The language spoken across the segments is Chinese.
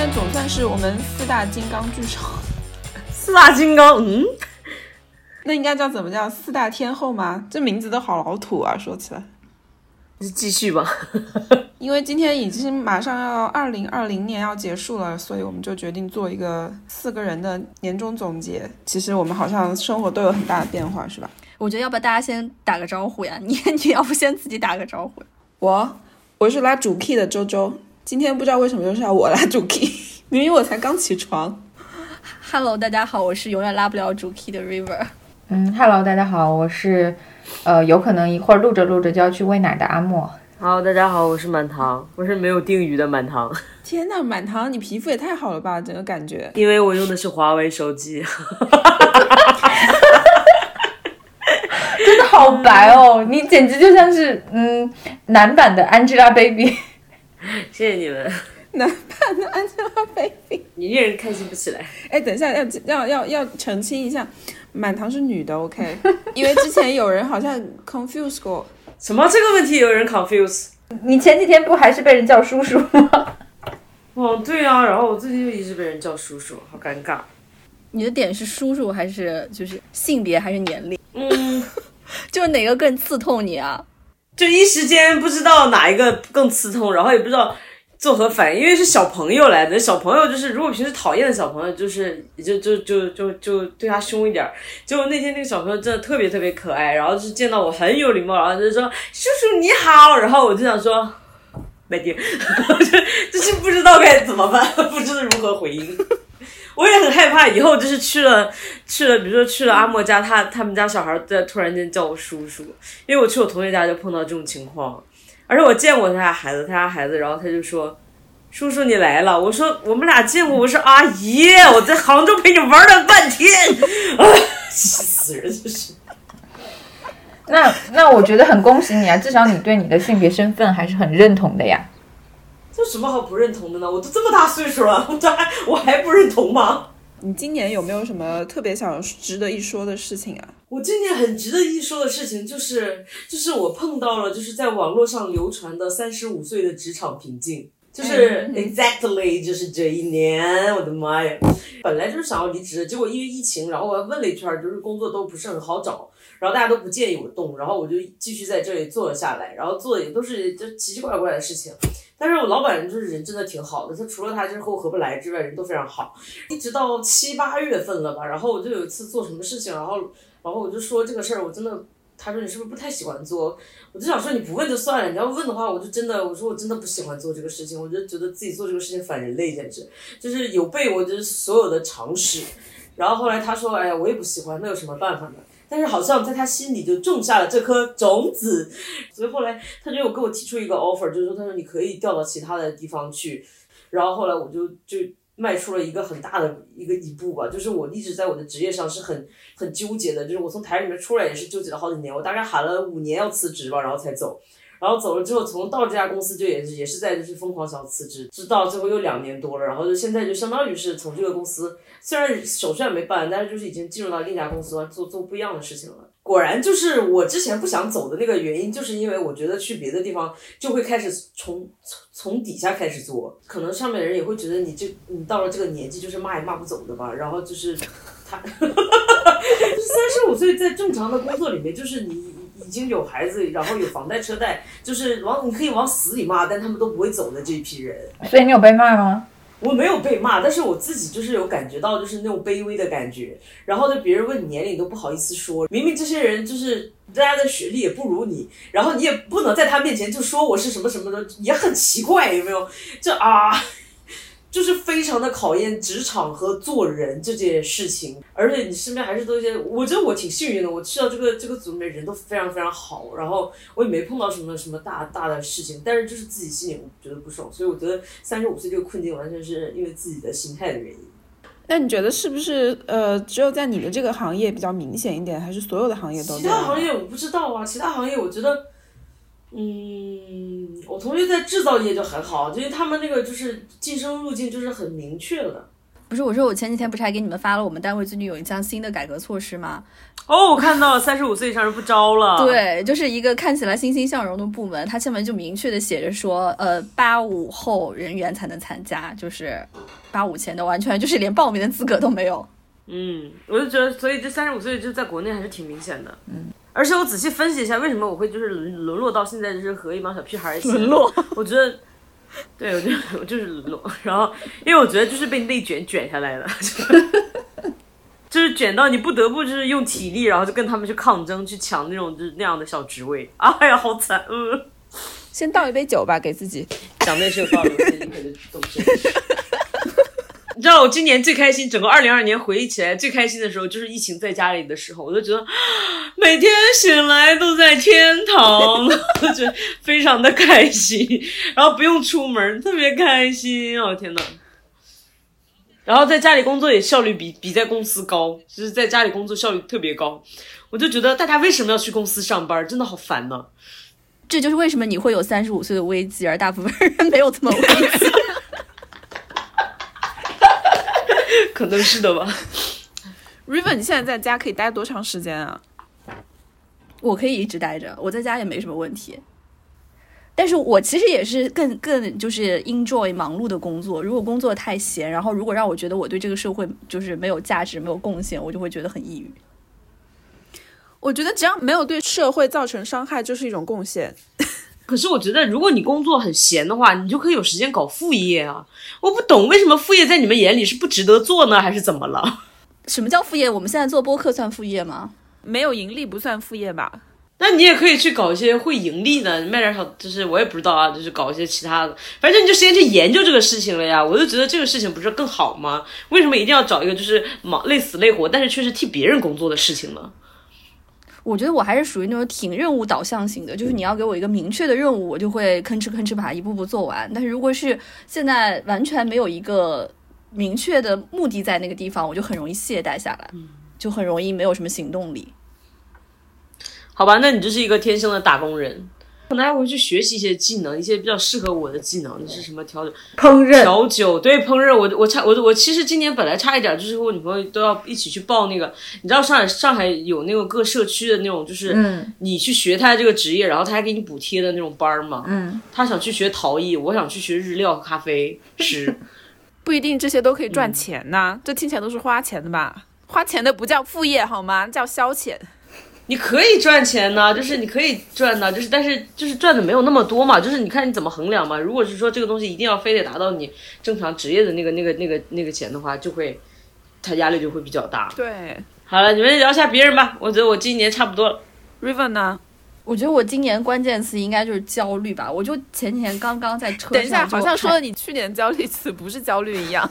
天总算是我们四大金刚聚首，四大金刚，嗯，那应该叫怎么叫？四大天后吗？这名字都好老土啊，说起来。就继续吧。因为今天已经马上要二零二零年要结束了，所以我们就决定做一个四个人的年终总结。其实我们好像生活都有很大的变化，是吧？我觉得要不要大家先打个招呼呀？你你要不先自己打个招呼？我我是拉主 key 的周周，今天不知道为什么又是要我拉 主 key，明明我才刚起床。Hello，大家好，我是永远拉不了主 key 的 River。嗯，Hello，大家好，我是，呃，有可能一会儿录着录着就要去喂奶的阿莫。Hello，大家好，我是满堂，我是没有定语的满堂，天呐，满堂，你皮肤也太好了吧，整个感觉。因为我用的是华为手机。真的好白哦，你简直就像是嗯男版的 Angelababy。谢谢你们，男版的 Angelababy。你一人开心不起来。哎，等一下，要要要要澄清一下，满堂是女的，OK？因为之前有人好像 confuse 过。什么这个问题有人 confuse？你前几天不还是被人叫叔叔吗？哦，对啊，然后我最近就一直被人叫叔叔，好尴尬。你的点是叔叔还是就是性别还是年龄？嗯，就是哪个更刺痛你啊？就一时间不知道哪一个更刺痛，然后也不知道作何反应，因为是小朋友来的，小朋友就是如果平时讨厌的小朋友，就是就就就就就对他凶一点儿。结果那天那个小朋友真的特别特别可爱，然后就见到我很有礼貌，然后就说叔叔你好，然后我就想说。麦丁，就 就是不知道该怎么办，不知道如何回应。我也很害怕，以后就是去了去了，比如说去了阿莫家，他他们家小孩在突然间叫我叔叔，因为我去我同学家就碰到这种情况，而且我见过他家孩子，他家孩子，然后他就说：“叔叔你来了。”我说：“我们俩见过，我说阿姨，我在杭州陪你玩了半天，啊，气死人就是。”那那我觉得很恭喜你啊，至少你对你的性别身份还是很认同的呀。这有什么好不认同的呢？我都这么大岁数了，我还我还不认同吗？你今年有没有什么特别想值得一说的事情啊？我今年很值得一说的事情就是，就是我碰到了就是在网络上流传的三十五岁的职场瓶颈。就是嗯 exactly 就是这一年，我的妈呀！本来就是想要离职的，结果因为疫情，然后我还问了一圈儿，就是工作都不是很好找，然后大家都不建议我动，然后我就继续在这里做了下来，然后做的也都是就奇奇怪怪的事情。但是我老板就是人真的挺好的，他除了他就是和我合不来之外，人都非常好。一直到七八月份了吧，然后我就有一次做什么事情，然后然后我就说这个事儿我真的，他说你是不是不太喜欢做？我就想说你不问就算了，你要问的话，我就真的我说我真的不喜欢做这个事情，我就觉得自己做这个事情反人类，简直就是有悖我就所有的常识。然后后来他说，哎呀，我也不喜欢，那有什么办法呢？但是好像在他心里就种下了这颗种子，所以后来他就有给我提出一个 offer，就是说他说你可以调到其他的地方去，然后后来我就就迈出了一个很大的一个一步吧，就是我一直在我的职业上是很很纠结的，就是我从台里面出来也是纠结了好几年，我大概喊了五年要辞职吧，然后才走。然后走了之后，从到这家公司就也是也是在就是疯狂想辞职，直到最后又两年多了，然后就现在就相当于是从这个公司，虽然手续还没办，但是就是已经进入到另一家公司，做做不一样的事情了。果然就是我之前不想走的那个原因，就是因为我觉得去别的地方就会开始从从从底下开始做，可能上面的人也会觉得你这你到了这个年纪就是骂也骂不走的吧，然后就是他，哈哈哈三十五岁在正常的工作里面，就是你。已经有孩子，然后有房贷车贷，就是往你可以往死里骂，但他们都不会走的这一批人。所以你有被骂吗？我没有被骂，但是我自己就是有感觉到就是那种卑微的感觉，然后呢，别人问你年龄都不好意思说，明明这些人就是大家的学历也不如你，然后你也不能在他面前就说我是什么什么的，也很奇怪，有没有？就啊。就是非常的考验职场和做人这件事情，而且你身边还是都一些，我觉得我挺幸运的，我去到这个这个组里面人都非常非常好，然后我也没碰到什么什么大大的事情，但是就是自己心里觉得不爽，所以我觉得三十五岁这个困境完全是因为自己的心态的原因。那你觉得是不是呃，只有在你的这个行业比较明显一点，还是所有的行业都其？他行业我不知道啊，其他行业我觉得，嗯，我同学在制造业就很好，因为他们那个就是晋升路径就是很明确的。不是我说我前几天不是还给你们发了我们单位最近有一项新的改革措施吗？哦，我看到了，三十五岁以上人不招了。对，就是一个看起来欣欣向荣的部门，它下面就明确的写着说，呃，八五后人员才能参加，就是八五前的完全就是连报名的资格都没有。嗯，我就觉得，所以这三十五岁就在国内还是挺明显的。嗯，而且我仔细分析一下，为什么我会就是沦沦落到现在就是和一帮小屁孩一起沦落，我觉得，对我就我就是沦落，然后因为我觉得就是被内卷卷下来的，就是卷到你不得不就是用体力，然后就跟他们去抗争，去抢那种就是那样的小职位。哎呀，好惨，嗯，先倒一杯酒吧，给自己。讲的也是有道理，我现在立刻就动身。你知道我今年最开心，整个二零二年回忆起来最开心的时候，就是疫情在家里的时候，我就觉得每天醒来都在天堂，就觉得非常的开心，然后不用出门，特别开心，哦天呐。然后在家里工作也效率比比在公司高，就是在家里工作效率特别高，我就觉得大家为什么要去公司上班，真的好烦呢。这就是为什么你会有三十五岁的危机，而大部分人没有这么危机。可能是的吧。Riven，你现在在家可以待多长时间啊？我可以一直待着，我在家也没什么问题。但是我其实也是更更就是 enjoy 忙碌的工作。如果工作太闲，然后如果让我觉得我对这个社会就是没有价值、没有贡献，我就会觉得很抑郁。我觉得只要没有对社会造成伤害，就是一种贡献。可是我觉得，如果你工作很闲的话，你就可以有时间搞副业啊！我不懂为什么副业在你们眼里是不值得做呢，还是怎么了？什么叫副业？我们现在做播客算副业吗？没有盈利不算副业吧？那你也可以去搞一些会盈利的，卖点小，就是我也不知道啊，就是搞一些其他的，反正你就时间去研究这个事情了呀。我就觉得这个事情不是更好吗？为什么一定要找一个就是忙累死累活，但是却是替别人工作的事情呢？我觉得我还是属于那种挺任务导向型的，就是你要给我一个明确的任务，我就会吭哧吭哧把它一步步做完。但是如果是现在完全没有一个明确的目的在那个地方，我就很容易懈怠下来，就很容易没有什么行动力。好吧，那你就是一个天生的打工人，可能还会去学习一些技能，一些比较适合我的技能。你是什么调酒？烹饪，调酒对烹饪，我我差我我其实今年本来差一点，就是和我女朋友都要一起去报那个，你知道上海上海有那个各社区的那种，就是嗯你去学他这个职业，然后他还给你补贴的那种班儿嘛。嗯，他想去学陶艺，我想去学日料和咖啡师。不一定这些都可以赚钱呐、这听起来都是花钱的吧？花钱的不叫副业好吗？叫消遣。你可以赚钱呢，就是你可以赚呢，就是但是就是赚的没有那么多嘛，就是你看你怎么衡量嘛。如果是说这个东西一定要非得达到你正常职业的那个那个那个那个钱的话，就会他压力就会比较大。对好了，你们聊一下别人吧，我觉得我今年差不多了。，Riven 呢？我觉得我今年关键词应该就是焦虑吧。我就前几天刚刚在车上，等一下，好像说你去年焦虑词不是焦虑一样。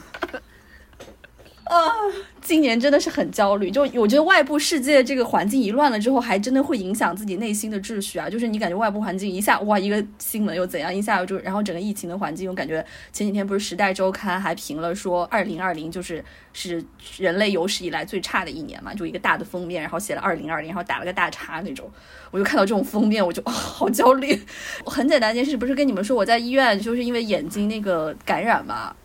啊今年真的是很焦虑，就我觉得外部世界这个环境一乱了之后，还真的会影响自己内心的秩序啊。就是你感觉外部环境一下哇，一个新闻又怎样，一下就然后整个疫情的环境，我感觉前几天不是《时代周刊》还评了说，二零二零就是是人类有史以来最差的一年嘛，就一个大的封面，然后写了二零二零，然后打了个大叉那种。我就看到这种封面，我就、哦、好焦虑。我很简单一件事，不是跟你们说我在医院就是因为眼睛那个感染嘛，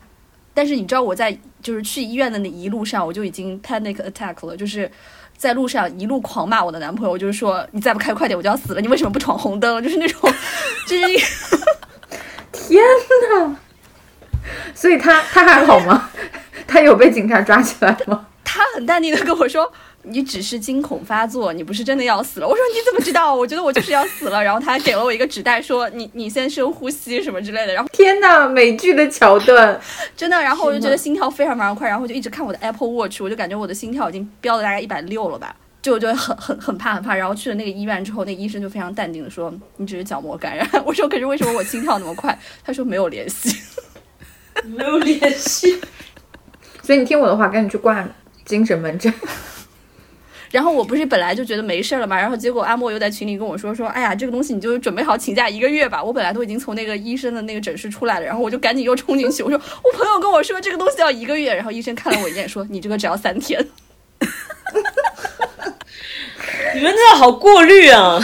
但是你知道我在就是去医院的那一路上，我就已经 panic attack 了，就是在路上一路狂骂我的男朋友，就是说你再不开快点我就要死了，你为什么不闯红灯？就是那种，就是 天呐！所以他他还好吗？他有被警察抓起来吗？他很淡定的跟我说。你只是惊恐发作，你不是真的要死了。我说你怎么知道？我觉得我就是要死了。然后他还给了我一个纸袋，说你你先深呼吸什么之类的。然后天呐，美剧的桥段，真的，然后我就觉得心跳非常非常快，然后我就一直看我的 Apple Watch，我就感觉我的心跳已经飙了大概一百六了吧，就我就很 很很怕很怕。然后去了那个医院之后，那个医生就非常淡定的说你只是角膜感染。我说可是为什么我心跳那么快？他说没有联系。没有联系。所以你听我的话，赶紧去挂精神门诊。然后我不是本来就觉得没事了嘛，然后结果阿莫又在群里跟我说说，哎呀，这个东西你就准备好请假一个月吧。我本来都已经从那个医生的那个诊室出来了，然后我就赶紧又冲进去，我说我朋友跟我说这个东西要一个月，然后医生看了我一眼说你这个只要三天。你们真的好过滤啊！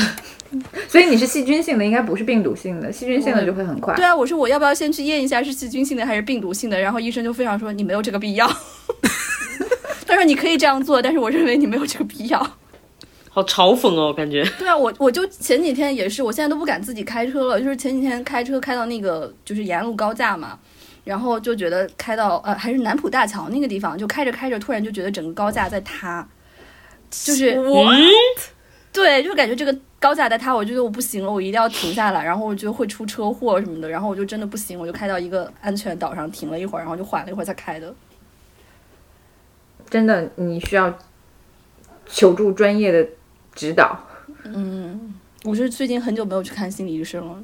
所以你是细菌性的，应该不是病毒性的，细菌性的就会很快。对啊，我说我要不要先去验一下是细菌性的还是病毒性的？然后医生就非常说你没有这个必要。你可以这样做，但是我认为你没有这个必要。好嘲讽哦，感觉。对啊，我我就前几天也是，我现在都不敢自己开车了。就是前几天开车开到那个就是延安路高架嘛，然后就觉得开到呃还是南浦大桥那个地方，就开着开着，突然就觉得整个高架在塌，就是对，就感觉这个高架在塌，我觉得我不行了，我一定要停下来，然后我觉得会出车祸什么的，然后我就真的不行，我就开到一个安全岛上停了一会儿，然后就缓了一会儿才开的。真的，你需要求助专业的指导。嗯，我是最近很久没有去看心理医生了。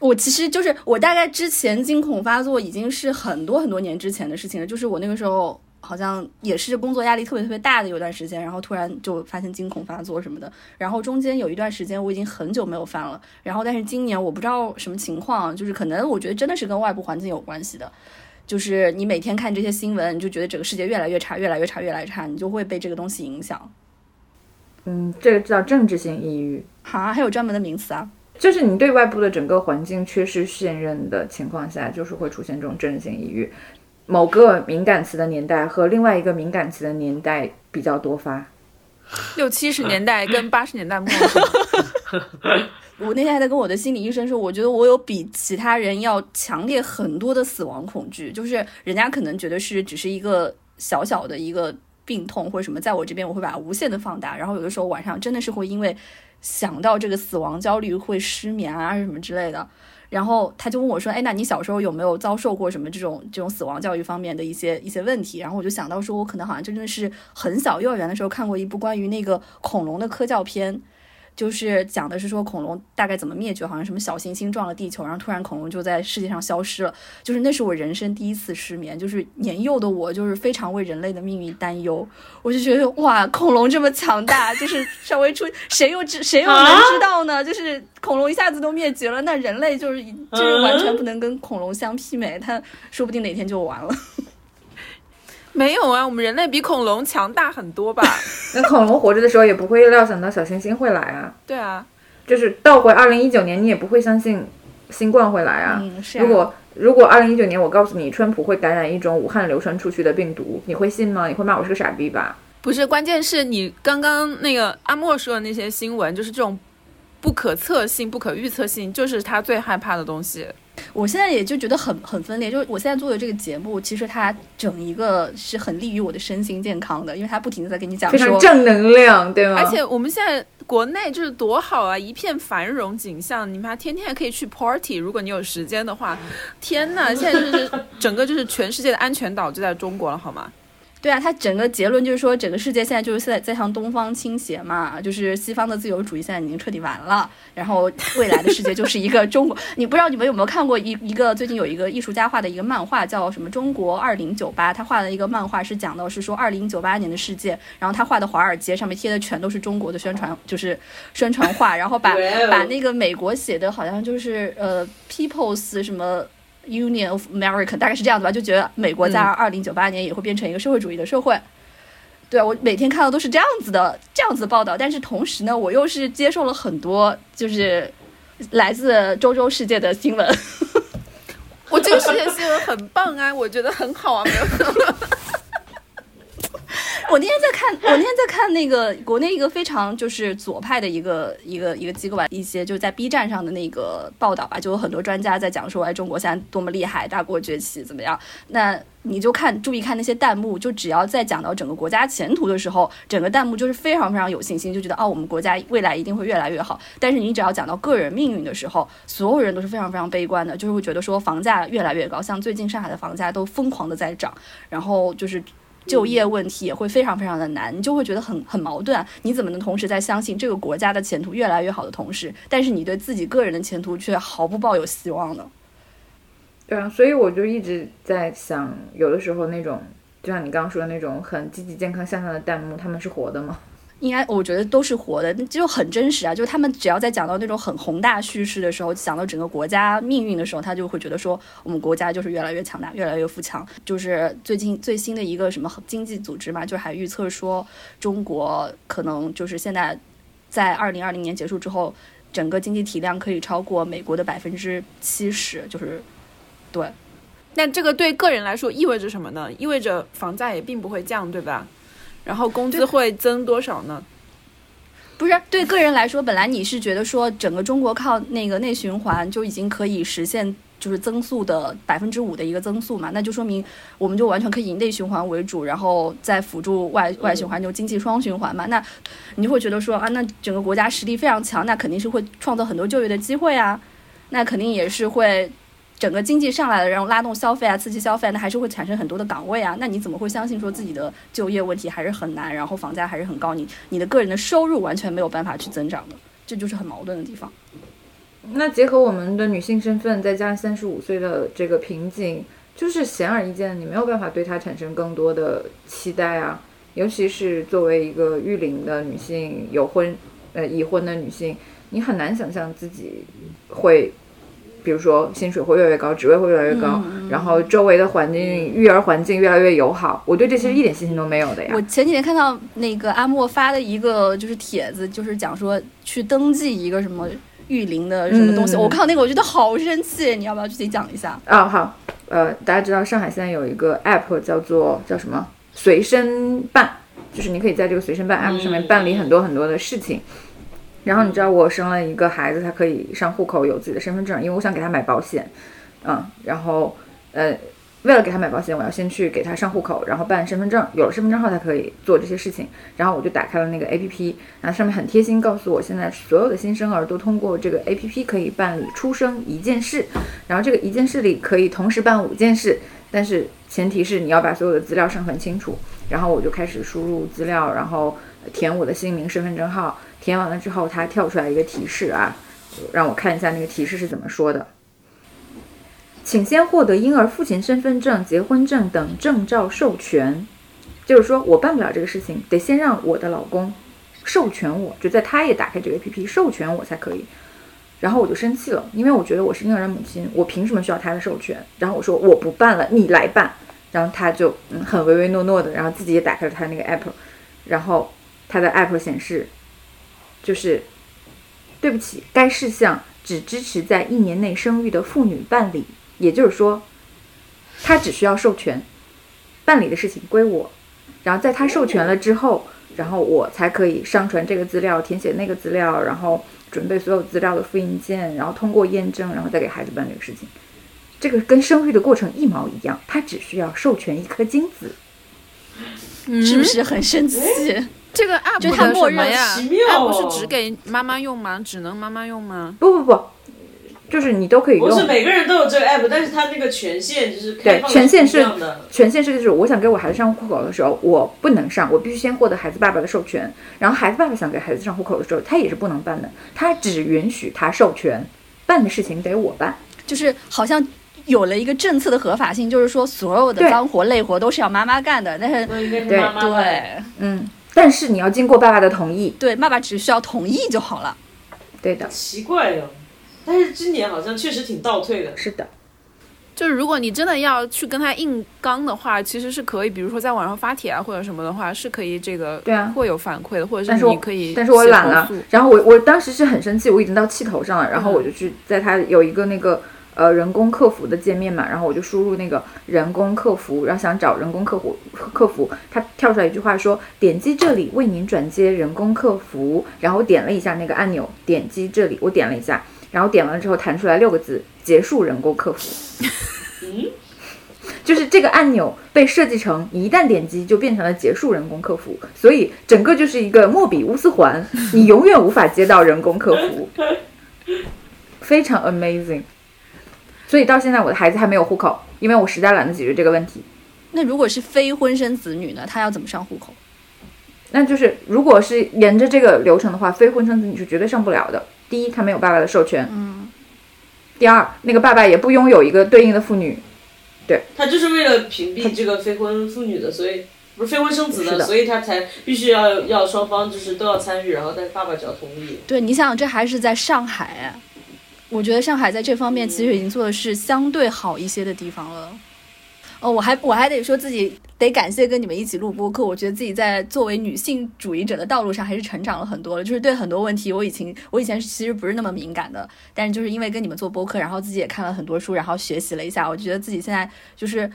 我其实就是我大概之前惊恐发作已经是很多很多年之前的事情了，就是我那个时候好像也是工作压力特别特别大的有段时间，然后突然就发现惊恐发作什么的，然后中间有一段时间我已经很久没有犯了，然后但是今年我不知道什么情况，就是可能我觉得真的是跟外部环境有关系的。就是你每天看这些新闻，你就觉得整个世界越来越差，越来越差，越来越差，你就会被这个东西影响。嗯，这个叫政治性抑郁，哈，还有专门的名词啊。就是你对外部的整个环境缺失信任的情况下，就是会出现这种政治性抑郁。某个敏感词的年代和另外一个敏感词的年代比较多发。六七十年代跟八十年代末。我那天还在跟我的心理医生说，我觉得我有比其他人要强烈很多的死亡恐惧，就是人家可能觉得是只是一个小小的一个病痛或者什么，在我这边我会把它无限的放大，然后有的时候晚上真的是会因为想到这个死亡焦虑会失眠啊什么之类的。然后他就问我说：“哎，那你小时候有没有遭受过什么这种这种死亡教育方面的一些一些问题？”然后我就想到说，我可能好像真的是很小幼儿园的时候看过一部关于那个恐龙的科教片。就是讲的是说恐龙大概怎么灭绝，好像什么小行星撞了地球，然后突然恐龙就在世界上消失了。就是那是我人生第一次失眠，就是年幼的我就是非常为人类的命运担忧。我就觉得哇，恐龙这么强大，就是稍微出谁又知谁又能知道呢？就是恐龙一下子都灭绝了，那人类就是就是完全不能跟恐龙相媲美，它说不定哪天就完了。没有啊，我们人类比恐龙强大很多吧？那恐龙活着的时候也不会料想到小行星会来啊。对啊，就是倒回二零一九年，你也不会相信新冠会来啊。嗯，是。如果如果二零一九年我告诉你川普会感染一种武汉流传出去的病毒，你会信吗？你会骂我是个傻逼吧？不是，关键是你刚刚那个阿莫说的那些新闻，就是这种不可测性、不可预测性，就是他最害怕的东西。我现在也就觉得很很分裂，就是我现在做的这个节目，其实它整一个是很利于我的身心健康的，因为它不停的在跟你讲非常正能量，对吗？而且我们现在国内就是多好啊，一片繁荣景象，你们还天天还可以去 party，如果你有时间的话，天呐，现在就是整个就是全世界的安全岛就在中国了，好吗？对啊，他整个结论就是说，整个世界现在就是在在向东方倾斜嘛，就是西方的自由主义现在已经彻底完了，然后未来的世界就是一个中国。你不知道你们有没有看过一一个最近有一个艺术家画的一个漫画，叫什么《中国二零九八》，他画的一个漫画是讲到是说二零九八年的世界，然后他画的华尔街上面贴的全都是中国的宣传，就是宣传画，然后把 把那个美国写的好像就是呃 People's 什么。Union of America 大概是这样子吧，就觉得美国在二零九八年也会变成一个社会主义的社会。对啊，我每天看到都是这样子的这样子报道，但是同时呢，我又是接受了很多就是来自周周世界的新闻。我这个世界新闻很棒啊，我觉得很好啊，没有。我那天在看，我那天在看那个国内一个非常就是左派的一个一个一个机构吧，一些就在 B 站上的那个报道吧，就有很多专家在讲说，哎，中国现在多么厉害，大国崛起怎么样？那你就看注意看那些弹幕，就只要在讲到整个国家前途的时候，整个弹幕就是非常非常有信心，就觉得哦，我们国家未来一定会越来越好。但是你只要讲到个人命运的时候，所有人都是非常非常悲观的，就是会觉得说房价越来越高，像最近上海的房价都疯狂的在涨，然后就是。就业问题也会非常非常的难，你就会觉得很很矛盾。你怎么能同时在相信这个国家的前途越来越好的同时，但是你对自己个人的前途却毫不抱有希望呢？对啊，所以我就一直在想，有的时候那种就像你刚刚说的那种很积极、健康、向上的弹幕，他们是活的吗？应该我觉得都是活的，就很真实啊！就他们只要在讲到那种很宏大叙事的时候，讲到整个国家命运的时候，他就会觉得说我们国家就是越来越强大，越来越富强。就是最近最新的一个什么经济组织嘛，就还预测说中国可能就是现在在二零二零年结束之后，整个经济体量可以超过美国的百分之七十，就是对。那这个对个人来说意味着什么呢？意味着房价也并不会降，对吧？然后工资会增多少呢？不是对个人来说，本来你是觉得说整个中国靠那个内循环就已经可以实现就是增速的百分之五的一个增速嘛，那就说明我们就完全可以以内循环为主，然后再辅助外外循环，就经济双循环嘛。那你就会觉得说啊，那整个国家实力非常强，那肯定是会创造很多就业的机会啊，那肯定也是会。整个经济上来了，然后拉动消费啊，刺激消费，那还是会产生很多的岗位啊。那你怎么会相信说自己的就业问题还是很难，然后房价还是很高？你你的个人的收入完全没有办法去增长的，这就是很矛盾的地方。那结合我们的女性身份，再加上三十五岁的这个瓶颈，就是显而易见，你没有办法对她产生更多的期待啊。尤其是作为一个育龄的女性，有婚呃已婚的女性，你很难想象自己会。比如说薪水会越来越高，职位会越来越高，然后周围的环境、育儿环境越来越友好，我对这些一点信心都没有的呀。我前几天看到那个阿莫发的一个就是帖子，就是讲说去登记一个什么育龄的什么东西，我看到那个我觉得好生气，你要不要具体讲一下？啊，好，呃，大家知道上海现在有一个 app 叫做叫什么随身办，就是你可以在这个随身办 app 上面办理很多很多的事情。然后你知道我生了一个孩子，他可以上户口，有自己的身份证，因为我想给他买保险，嗯，然后呃，为了给他买保险，我要先去给他上户口，然后办身份证，有了身份证后才可以做这些事情。然后我就打开了那个 A P P，然后上面很贴心告诉我，现在所有的新生儿都通过这个 A P P 可以办理出生一件事，然后这个一件事里可以同时办五件事，但是前提是你要把所有的资料上传清楚。然后我就开始输入资料，然后填我的姓名、身份证号。填完了之后，它跳出来一个提示啊，让我看一下那个提示是怎么说的。请先获得婴儿父亲身份证、结婚证等证照授权，就是说我办不了这个事情，得先让我的老公授权我，就在他也打开这个 APP 授权我才可以。然后我就生气了，因为我觉得我是婴儿的母亲，我凭什么需要他的授权？然后我说我不办了，你来办。然后他就嗯很唯唯诺诺的，然后自己也打开了他那个 app，然后他的 app 显示。就是，对不起，该事项只支持在一年内生育的妇女办理。也就是说，她只需要授权，办理的事情归我。然后在她授权了之后，然后我才可以上传这个资料，填写那个资料，然后准备所有资料的复印件，然后通过验证，然后再给孩子办这个事情。这个跟生育的过程一毛一样，他只需要授权一颗精子，是不是很神奇？这个 app 就它默认呀？app 是只给妈妈用吗？只能妈妈用吗？不不不，就是你都可以用。不是每个人都有这个 app，但是它那个权限就是对权限是权限是就是我想给我孩子上户口的时候，我不能上，我必须先获得孩子爸爸的授权。然后孩子爸爸想给孩子上户口的时候，他也是不能办的，他只允许他授权办的事情得我办。就是好像有了一个政策的合法性，就是说所有的脏活累活都是要妈妈干的。但是对对嗯。但是你要经过爸爸的同意，对，爸爸只需要同意就好了。对的，奇怪哟，但是今年好像确实挺倒退的。是的，就是如果你真的要去跟他硬刚的话，其实是可以，比如说在网上发帖啊或者什么的话，是可以这个对啊会有反馈的，或者是你可以。但是我懒了，然后我我当时是很生气，我已经到气头上了，然后我就去在他有一个那个。呃，人工客服的界面嘛，然后我就输入那个人工客服，然后想找人工客服客服，它跳出来一句话说，点击这里为您转接人工客服，然后点了一下那个按钮，点击这里，我点了一下，然后点完了之后弹出来六个字，结束人工客服。嗯，就是这个按钮被设计成一旦点击就变成了结束人工客服，所以整个就是一个莫比乌斯环，你永远无法接到人工客服，非常 amazing。所以到现在我的孩子还没有户口，因为我实在懒得解决这个问题。那如果是非婚生子女呢？他要怎么上户口？那就是如果是沿着这个流程的话，非婚生子女是绝对上不了的。第一，他没有爸爸的授权。嗯。第二，那个爸爸也不拥有一个对应的妇女。对。他就是为了屏蔽这个非婚妇女的，所以不是非婚生子的，所以他才必须要要双方就是都要参与，然后但是爸爸只要同意。对，你想想这还是在上海。我觉得上海在这方面其实已经做的是相对好一些的地方了。哦，我还我还得说自己得感谢跟你们一起录播客，我觉得自己在作为女性主义者的道路上还是成长了很多了。就是对很多问题，我以前我以前其实不是那么敏感的，但是就是因为跟你们做播客，然后自己也看了很多书，然后学习了一下，我觉得自己现在就是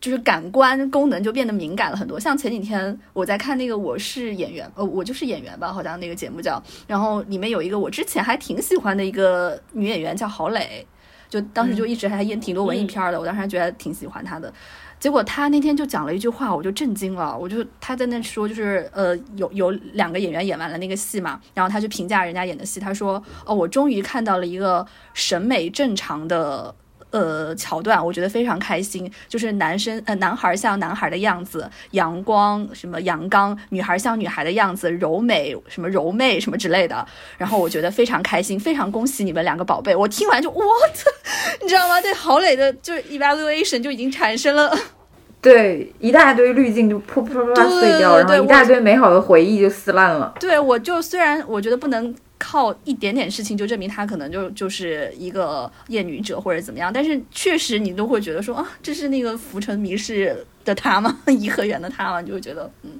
就是感官功能就变得敏感了很多。像前几天我在看那个《我是演员》，呃，我就是演员吧，好像那个节目叫，然后里面有一个我之前还挺喜欢的一个女演员叫郝蕾。就当时就一直还演挺多文艺片的，我当时还觉得挺喜欢她的。结果他那天就讲了一句话，我就震惊了。我就他在那说，就是呃，有有两个演员演完了那个戏嘛，然后他就评价人家演的戏，他说：“哦，我终于看到了一个审美正常的。”呃，桥段我觉得非常开心，就是男生呃，男孩像男孩的样子，阳光什么阳刚，女孩像女孩的样子，柔美什么柔媚什么之类的。然后我觉得非常开心，非常恭喜你们两个宝贝。我听完就我操，你知道吗？对郝磊的就是 evaluation 就已经产生了，对一大堆滤镜就噗噗噗噗碎掉，然后一大堆美好的回忆就撕烂了。对，我就虽然我觉得不能。靠一点点事情就证明她可能就就是一个厌女者或者怎么样，但是确实你都会觉得说啊，这是那个浮沉迷失的她吗？颐和园的她吗？就会觉得嗯，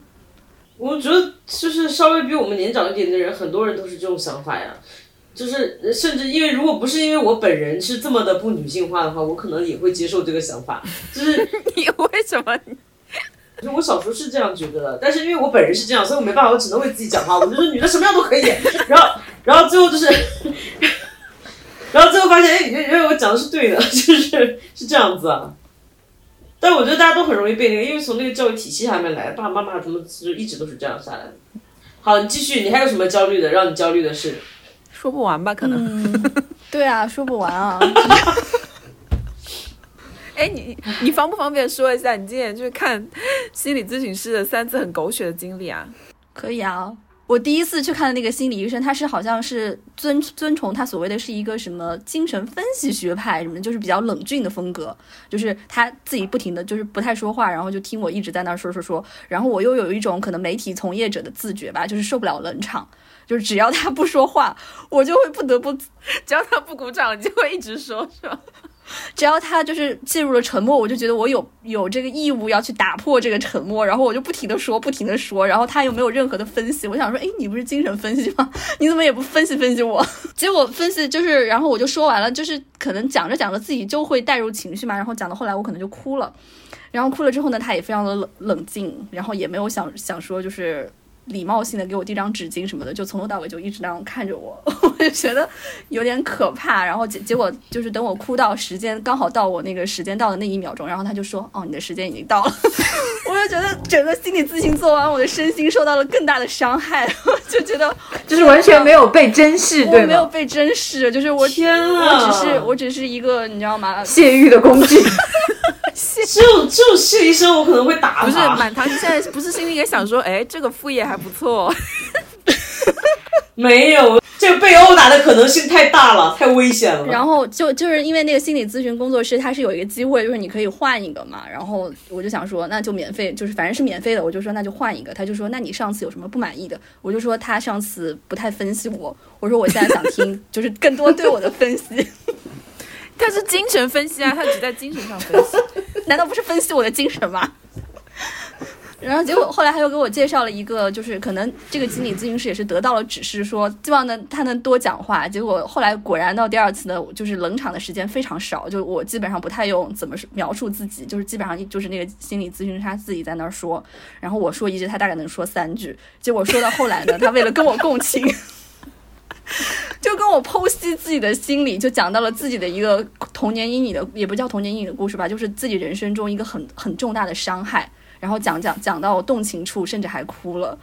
我觉得就是稍微比我们年长一点的人，很多人都是这种想法呀。就是甚至因为如果不是因为我本人是这么的不女性化的话，我可能也会接受这个想法。就是 你为什么？就我小时候是这样觉得的，但是因为我本人是这样，所以我没办法，我只能为自己讲话。我就说女的什么样都可以，然后，然后最后就是，然后最后发现，哎，原来我讲的是对的，就是是这样子啊。但我觉得大家都很容易被那个，因为从那个教育体系下面来，爸爸妈妈他们就一直都是这样下来的。好，你继续，你还有什么焦虑的？让你焦虑的事？说不完吧？可能。对啊，说不完啊。哎，你你方不方便说一下你今年去看心理咨询师的三次很狗血的经历啊？可以啊，我第一次去看的那个心理医生，他是好像是尊尊崇他所谓的是一个什么精神分析学派什么，就是比较冷峻的风格，就是他自己不停的就是不太说话，然后就听我一直在那儿说说说，然后我又有一种可能媒体从业者的自觉吧，就是受不了冷场，就是只要他不说话，我就会不得不，只要他不鼓掌，你就会一直说，是吧？只要他就是进入了沉默，我就觉得我有有这个义务要去打破这个沉默，然后我就不停的说，不停的说，然后他又没有任何的分析，我想说，哎，你不是精神分析吗？你怎么也不分析分析我？结果分析就是，然后我就说完了，就是可能讲着讲着自己就会带入情绪嘛，然后讲到后来我可能就哭了，然后哭了之后呢，他也非常的冷冷静，然后也没有想想说就是。礼貌性的给我递张纸巾什么的，就从头到尾就一直那样看着我，我就觉得有点可怕。然后结结果就是等我哭到时间刚好到我那个时间到的那一秒钟，然后他就说：“哦，你的时间已经到了。” 我就觉得整个心理咨询做完，我的身心受到了更大的伤害，就觉得就是完全没有被珍视，对吗？没有被珍视，就是我天啊！我只是我只是一个你知道吗？泄欲的工具。只有只有谢医生，我可能会打不是满堂，现在不是心里也想说，哎，这个副业还不错。没有，这个被殴打的可能性太大了，太危险了。然后就就是因为那个心理咨询工作室，它是有一个机会，就是你可以换一个嘛。然后我就想说，那就免费，就是反正是免费的，我就说那就换一个。他就说，那你上次有什么不满意的？我就说他上次不太分析我，我说我现在想听，就是更多对我的分析。他是精神分析啊，他只在精神上分析，难道不是分析我的精神吗？然后结果后来他又给我介绍了一个，就是可能这个心理咨询师也是得到了指示，说希望呢他能多讲话。结果后来果然到第二次呢，就是冷场的时间非常少，就我基本上不太用怎么描述自己，就是基本上就是那个心理咨询师他自己在那儿说，然后我说一句，他大概能说三句。结果说到后来呢，他为了跟我共情。就跟我剖析自己的心理，就讲到了自己的一个童年阴影的，也不叫童年阴影的故事吧，就是自己人生中一个很很重大的伤害。然后讲讲讲到动情处，甚至还哭了，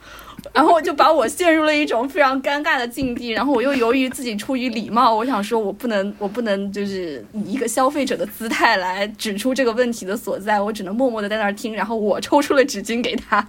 然后就把我陷入了一种非常尴尬的境地。然后我又由于自己出于礼貌，我想说我不能我不能就是以一个消费者的姿态来指出这个问题的所在，我只能默默的在那儿听。然后我抽出了纸巾给他。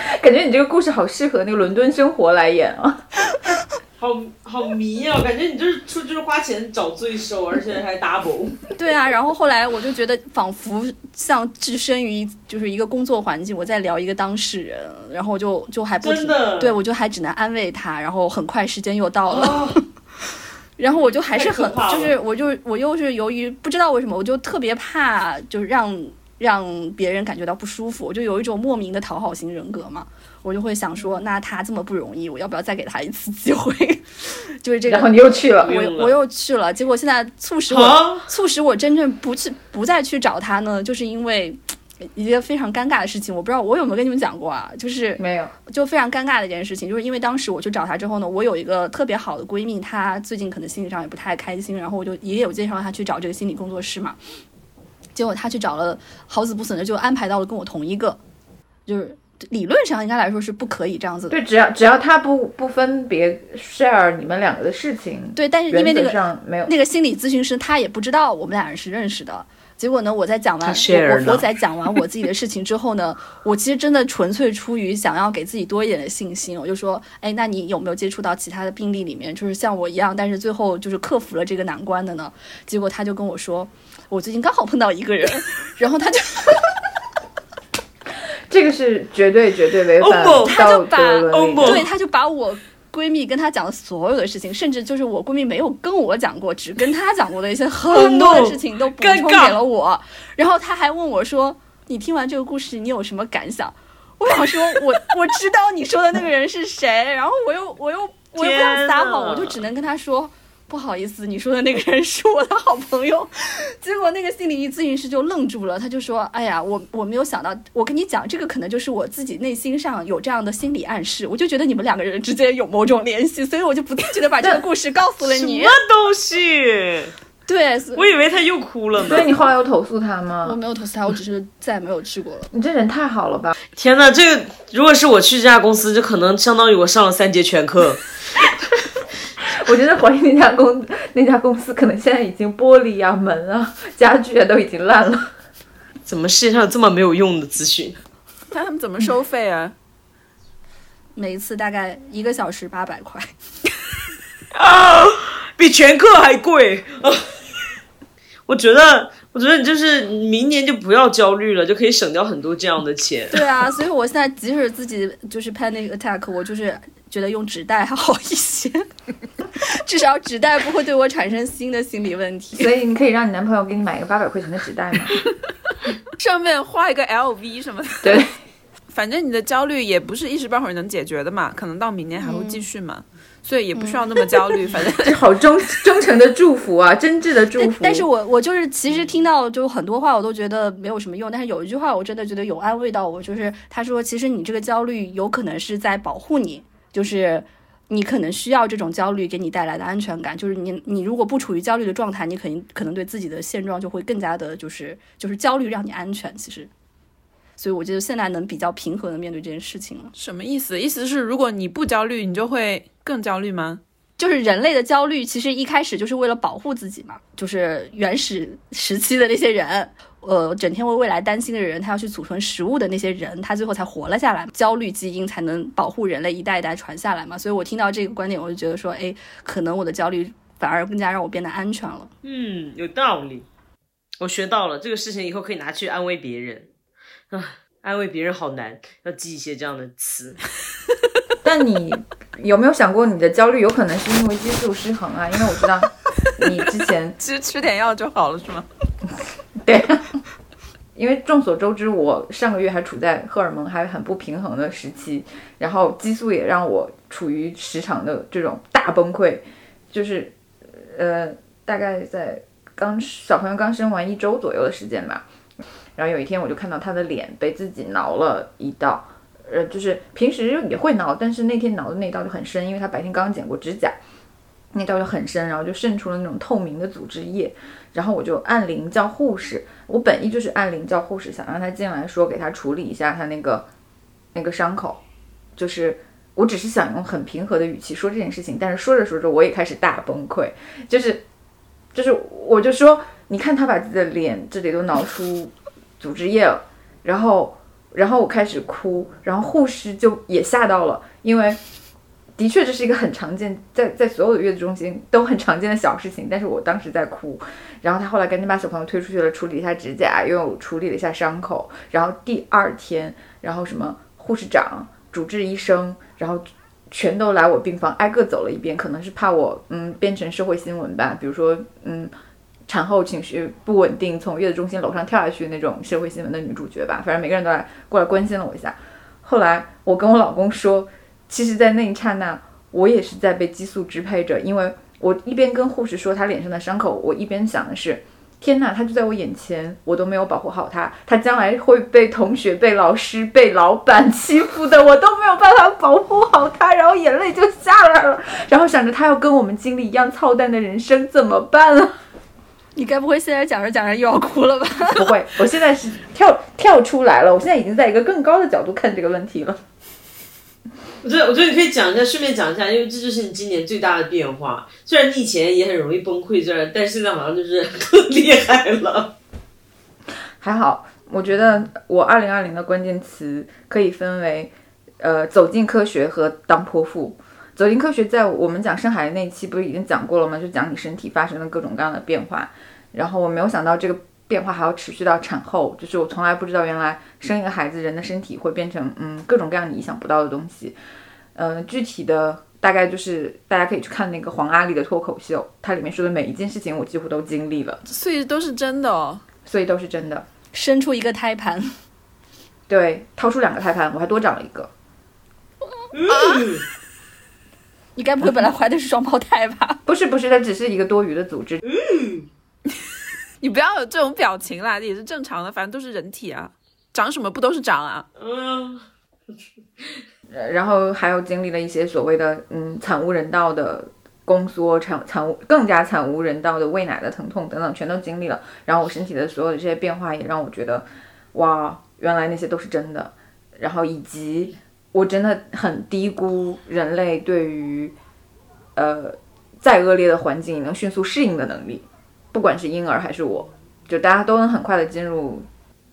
感觉你这个故事好适合那个《伦敦生活》来演啊，好好迷啊！感觉你就是出就是花钱找罪受，而且还 double。对啊，然后后来我就觉得仿佛像置身于就是一个工作环境，我在聊一个当事人，然后就就还不停，对我就还只能安慰他，然后很快时间又到了。然后我就还是很怕，就是我就我又是由于不知道为什么，我就特别怕，就是让让别人感觉到不舒服，我就有一种莫名的讨好型人格嘛，我就会想说，那他这么不容易，我要不要再给他一次机会？就是这个。然后你又去了。我我又去了，结果现在促使我啊，促使我真正不去不再去找他呢，就是因为一件非常尴尬的事情，我不知道我有没有跟你们讲过啊，就是没有，就非常尴尬的一件事情，就是因为当时我去找他之后呢，我有一个特别好的闺蜜，她最近可能心理上也不太开心，然后我就也有介绍她去找这个心理工作室嘛。结果他去找了，好死不死的就安排到了跟我同一个，就是理论上应该来说是不可以这样子的。对，只要只要他不不分别 share 你们两个的事情，对，但是因为那个上没有。那个心理咨询师他也不知道我们俩人是认识的。结果呢，我在讲完我我在讲完我自己的事情之后呢，我其实真的纯粹出于想要给自己多一点的信心，我就说，哎，那你有没有接触到其他的病例里面，就是像我一样，但是最后就是克服了这个难关的呢？结果他就跟我说，我最近刚好碰到一个人，然后他就 这个是绝对绝对违反道把德伦理。对，他就把我闺蜜跟她讲的所有的事情，甚至就是我闺蜜没有跟我讲过，只跟她讲过的一些很多的事情都补充给了我。然后他还问我说：“你听完这个故事，你有什么感想？”我想说，我我知道你说的那个人是谁，然后我又我又我又不想撒谎，我就只能跟他说。不好意思，你说的那个人是我的好朋友。结果那个心理咨询师就愣住了，他就说：“哎呀，我我没有想到，我跟你讲，这个可能就是我自己内心上有这样的心理暗示，我就觉得你们两个人之间有某种联系，所以我就不自觉的把这个故事告诉了你 什么。东西？对，我以为他又哭了呢。所以你后来有投诉他吗我？没有投诉他，我只是再也没有去过了。你这人太好了吧！天呐，这个如果是我去这家公司，就可能相当于我上了三节全课。我觉得怀疑那家公那家公司可能现在已经玻璃啊、门啊、家具啊都已经烂了。怎么世界上有这么没有用的咨询？那他们怎么收费啊？每一次大概一个小时八百块，啊，比全课还贵。啊 我觉得，我觉得你就是明年就不要焦虑了，就可以省掉很多这样的钱。对啊，所以我现在即使自己就是 panic attack，我就是觉得用纸袋还好一些，至少纸袋不会对我产生新的心理问题。所以你可以让你男朋友给你买一个八百块钱的纸袋吗？上面画一个 LV 什么的。对，反正你的焦虑也不是一时半会儿能解决的嘛，可能到明年还会继续嘛，所以也不需要那么焦虑。反正这好忠忠诚的祝福啊，真挚的祝福。但是我我就是其实听到就很多话我都觉得没有什么用，但是有一句话我真的觉得有安慰到我，就是他说其实你这个焦虑有可能是在保护你，就是。你可能需要这种焦虑给你带来的安全感，就是你你如果不处于焦虑的状态，你肯定可能对自己的现状就会更加的，就是就是焦虑让你安全。其实，所以我觉得现在能比较平和的面对这件事情了。什么意思？意思是如果你不焦虑，你就会更焦虑吗？就是人类的焦虑，其实一开始就是为了保护自己嘛。就是原始时期的那些人，呃，整天为未来担心的人，他要去储存食物的那些人，他最后才活了下来。焦虑基因才能保护人类一代一代传下来嘛。所以我听到这个观点，我就觉得说，哎，可能我的焦虑反而更加让我变得安全了。嗯，有道理。我学到了这个事情以后可以拿去安慰别人。啊，安慰别人好难，要记一些这样的词。但你有没有想过，你的焦虑有可能是因为激素失衡啊？因为我知道你之前 其实吃点药就好了，是吗？对，因为众所周知，我上个月还处在荷尔蒙还很不平衡的时期，然后激素也让我处于时常的这种大崩溃，就是呃，大概在刚小朋友刚生完一周左右的时间吧，然后有一天我就看到他的脸被自己挠了一道。呃，就是平时也会挠，但是那天挠的那道就很深，因为他白天刚剪过指甲，那道就很深，然后就渗出了那种透明的组织液，然后我就按铃叫护士，我本意就是按铃叫护士，想让他进来说给他处理一下他那个那个伤口，就是我只是想用很平和的语气说这件事情，但是说着说着我也开始大崩溃，就是就是我就说，你看他把自己的脸这里都挠出组织液了，然后。然后我开始哭，然后护士就也吓到了，因为的确这是一个很常见，在在所有的月子中心都很常见的小事情。但是我当时在哭，然后他后来赶紧把小朋友推出去了，处理一下指甲，又处理了一下伤口。然后第二天，然后什么护士长、主治医生，然后全都来我病房挨个走了一遍，可能是怕我嗯变成社会新闻吧，比如说嗯产后情绪不稳定，从月子中心楼上跳下去那种社会新闻的女主角吧，反正每个人都来过来关心了我一下。后来我跟我老公说，其实，在那一刹那，我也是在被激素支配着，因为我一边跟护士说他脸上的伤口，我一边想的是。天呐，他就在我眼前，我都没有保护好他，他将来会被同学、被老师、被老板欺负的，我都没有办法保护好他，然后眼泪就下来了，然后想着他要跟我们经历一样操蛋的人生，怎么办啊？你该不会现在讲着讲着又要哭了吧？不会，我现在是跳跳出来了，我现在已经在一个更高的角度看这个问题了。我觉得，我觉得你可以讲一下，顺便讲一下，因为这就是你今年最大的变化。虽然你以前也很容易崩溃，这样，但是现在好像就是更厉害了。还好，我觉得我二零二零的关键词可以分为，呃，走进科学和当泼妇。走进科学，在我们讲深海那一期不是已经讲过了吗？就讲你身体发生的各种各样的变化。然后我没有想到这个变化还要持续到产后，就是我从来不知道原来生一个孩子，人的身体会变成嗯各种各样你意想不到的东西。嗯，具体的大概就是大家可以去看那个黄阿丽的脱口秀，它里面说的每一件事情我几乎都经历了，所以都是真的哦。所以都是真的。生出一个胎盘，对，掏出两个胎盘，我还多长了一个。嗯，你该不会本来怀的是双胞胎吧？不是不是，它只是一个多余的组织。你不要有这种表情啦，也是正常的，反正都是人体啊，长什么不都是长啊？嗯，然后还有经历了一些所谓的嗯惨无人道的宫缩、惨惨更加惨无人道的喂奶的疼痛等等，全都经历了。然后我身体的所有的这些变化也让我觉得，哇，原来那些都是真的。然后以及我真的很低估人类对于呃再恶劣的环境能迅速适应的能力，不管是婴儿还是我，就大家都能很快的进入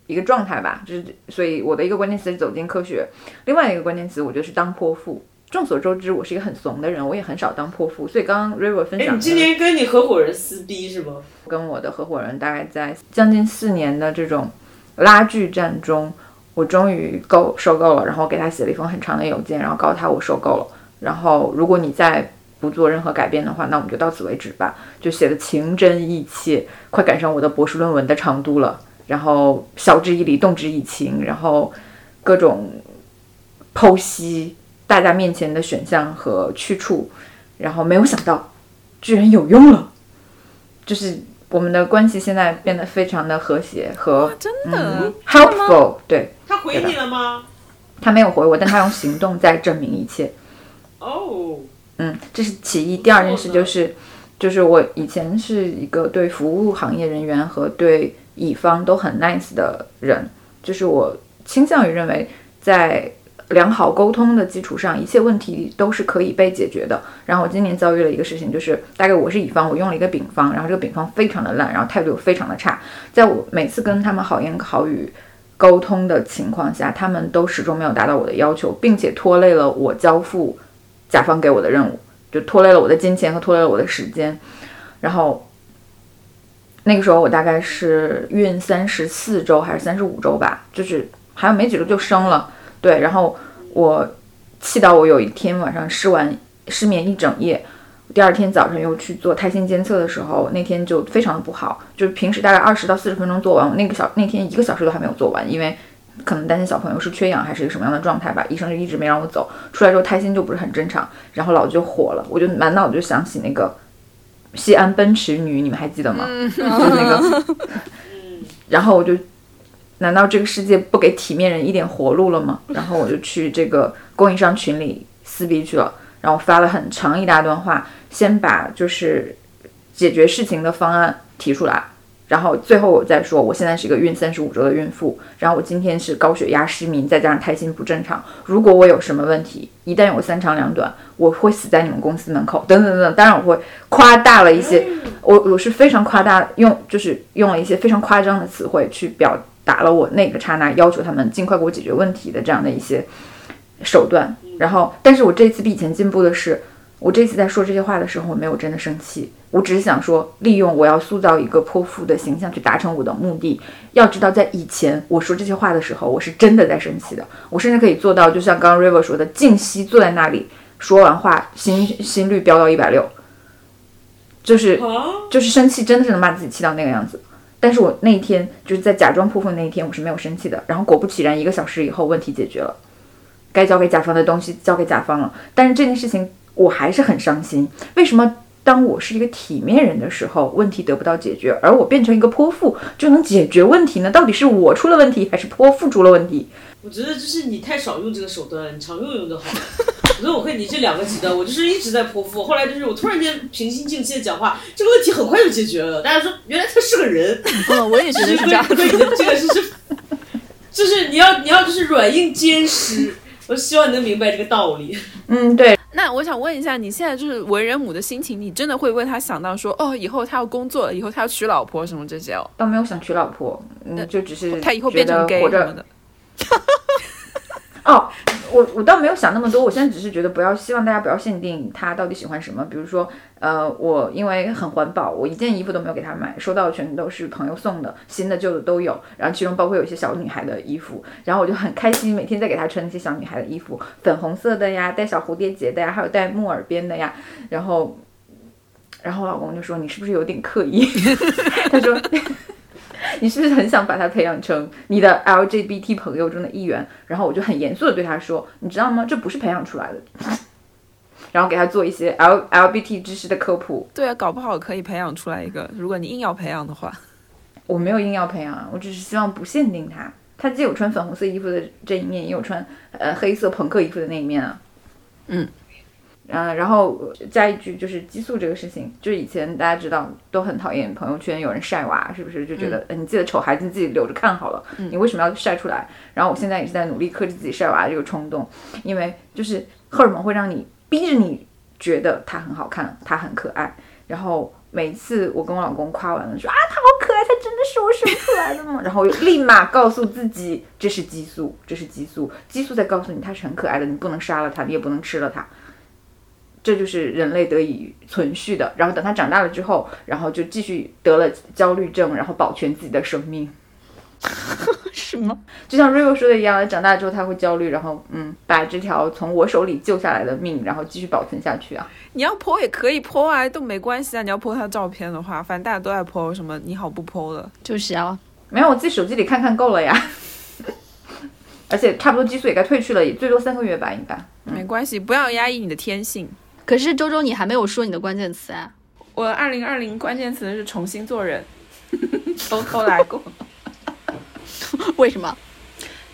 一个状态吧。就是所以我的一个关键词是走进科学，另外一个关键词我觉得是当泼妇。众所周知，我是一个很怂的人，我也很少当泼妇。所以刚刚 River 分哎，享的，你今年跟你合伙人撕逼是吗？跟我的合伙人大概在将近四年的这种拉锯战中，我终于够收购了，然后给他写了一封很长的邮件，然后告诉他我收购了。然后如果你再不做任何改变的话，那我们就到此为止吧。就写的情真意切，快赶上我的博士论文的长度了。然后晓之以理，动之以情，然后各种剖析大家面前的选项和去处，然后没有想到居然有用了，就是我们的关系现在变得非常的和谐和真的，嗯 helpful，对他回你了吗？他没有回我，但他用行动在证明一切。哦，嗯，这是其一。第二件事就是，就是我以前是一个对服务行业人员和对乙方都很 nice 的人，就是我倾向于认为，在良好沟通的基础上，一切问题都是可以被解决的。然后我今年遭遇了一个事情，就是大概我是乙方，我用了一个丙方，然后这个丙方非常的烂，然后态度非常的差，在我每次跟他们好言好语。沟通的情况下，他们都始终没有达到我的要求，并且拖累了我交付甲方给我的任务，就拖累了我的金钱和拖累了我的时间。然后那个时候我大概是孕三十四周还是三十五周吧，就是还有没几周就生了。对，然后我气到我有一天晚上失完失眠一整夜，第二天早上又去做胎心监测的时候，那天就非常的不好，就是平时大概二十到四十分钟做完，我那个小那天一个小时都还没有做完，因为可能担心小朋友是缺氧还是一个什么样的状态吧，医生就一直没让我走。出来之后胎心就不是很正常，然后老子就火了，我就满脑子就想起那个西安奔驰女，你们还记得吗？就是那个，然后我就。难道这个世界不给体面人一点活路了吗？然后我就去这个供应商群里撕逼去了，然后发了很长一大段话，先把就是解决事情的方案提出来，然后最后我再说，我现在是一个孕三十五周的孕妇，然后我今天是高血压、失明，再加上胎心不正常，如果我有什么问题，一旦有三长两短，我会死在你们公司门口，等等等等。当然我会夸大了一些，我我是非常夸大，用就是用了一些非常夸张的词汇去表达了我那个刹那要求他们尽快给我解决问题的这样的一些手段。然后，但是我这次比以前进步的是，我这次在说这些话的时候，我没有真的生气，我只是想说，利用我要塑造一个泼妇的形象去达成我的目的。要知道，在以前我说这些话的时候，我是真的在生气的，我甚至可以做到，就像刚刚 River 说的，静息坐在那里，说完话心心率飙到一百六，就是啊，就是生气真的是能把自己气到那个样子。但是我那一天就是在假装泼妇那一天，我是没有生气的。然后果不其然，一个小时以后问题解决了，该交给甲方的东西交给甲方了。但是这件事情我还是很伤心。为什么当我是一个体面人的时候，问题得不到解决，而我变成一个泼妇就能解决问题呢？到底是我出了问题，还是泼妇出了问题？我觉得就是你太少用这个手段，你常用用就好了。我觉得我和你这两个极端，我就是一直在泼妇，后来就是我突然间平心静气的讲话，这个问题很快就解决了。大家说原来他是个人，嗯，我也觉得是这样。对你的这个是是，就是你要你要就是软硬兼施。我希望你能明白这个道理。嗯，对，那我想问一下，你现在就是为人母的心情，你真的会为他想到说，哦，以后他要工作了，以后他要娶老婆什么这些哦？倒没有想娶老婆，嗯，就只是他以后变成得 gay 什么的。哦，我我倒没有想那么多，我现在只是觉得不要，希望大家不要限定他到底喜欢什么。比如说，呃，我因为很环保，我一件衣服都没有给他买，收到的全都是朋友送的，新的旧的都有，然后其中包括有一些小女孩的衣服，然后我就很开心，每天在给他穿那些小女孩的衣服，粉红色的呀，带小蝴蝶结的呀，还有带木耳边的呀，然后，然后老公就说你是不是有点刻意？他说。你是不是很想把他培养成你的 LGBT 朋友中的一员？然后我就很严肃的对他说：“你知道吗？这不是培养出来的。”然后给他做一些 L LGBT 知识的科普。对啊，搞不好可以培养出来一个，如果你硬要培养的话。我没有硬要培养啊，我只是希望不限定他。他既有穿粉红色衣服的这一面，也有穿呃黑色朋克衣服的那一面啊。嗯。嗯，然后加一句就是激素这个事情，就是以前大家知道都很讨厌朋友圈有人晒娃，是不是就觉得，嗯，你自己的丑孩子你自己留着看好了，你为什么要晒出来？然后我现在也是在努力克制自己晒娃这个冲动，因为就是荷尔蒙会让你逼着你觉得他很好看，他很可爱。然后每一次我跟我老公夸完了说啊，他好可爱，他真的是我生出来的吗？然后又立马告诉自己这是激素，这是激素，激素在告诉你他是很可爱的，你不能杀了他，你也不能吃了他。这就是人类得以存续的。然后等他长大了之后，然后就继续得了焦虑症，然后保全自己的生命。什么？就像 Rio 说的一样，长大之后他会焦虑，然后嗯，把这条从我手里救下来的命，然后继续保存下去啊。你要 po 也可以 po 啊，都没关系啊。你要 po 他照片的话，反正大家都爱 po 什么你好不 po 的。就是啊，没有，我自己手机里看看够了呀。而且差不多激素也该褪去了，也最多三个月吧，应该。没关系，不要压抑你的天性。可是周周你还没有说你的关键词啊。我二零二零关键词是重新做人，偷偷来过。为什么？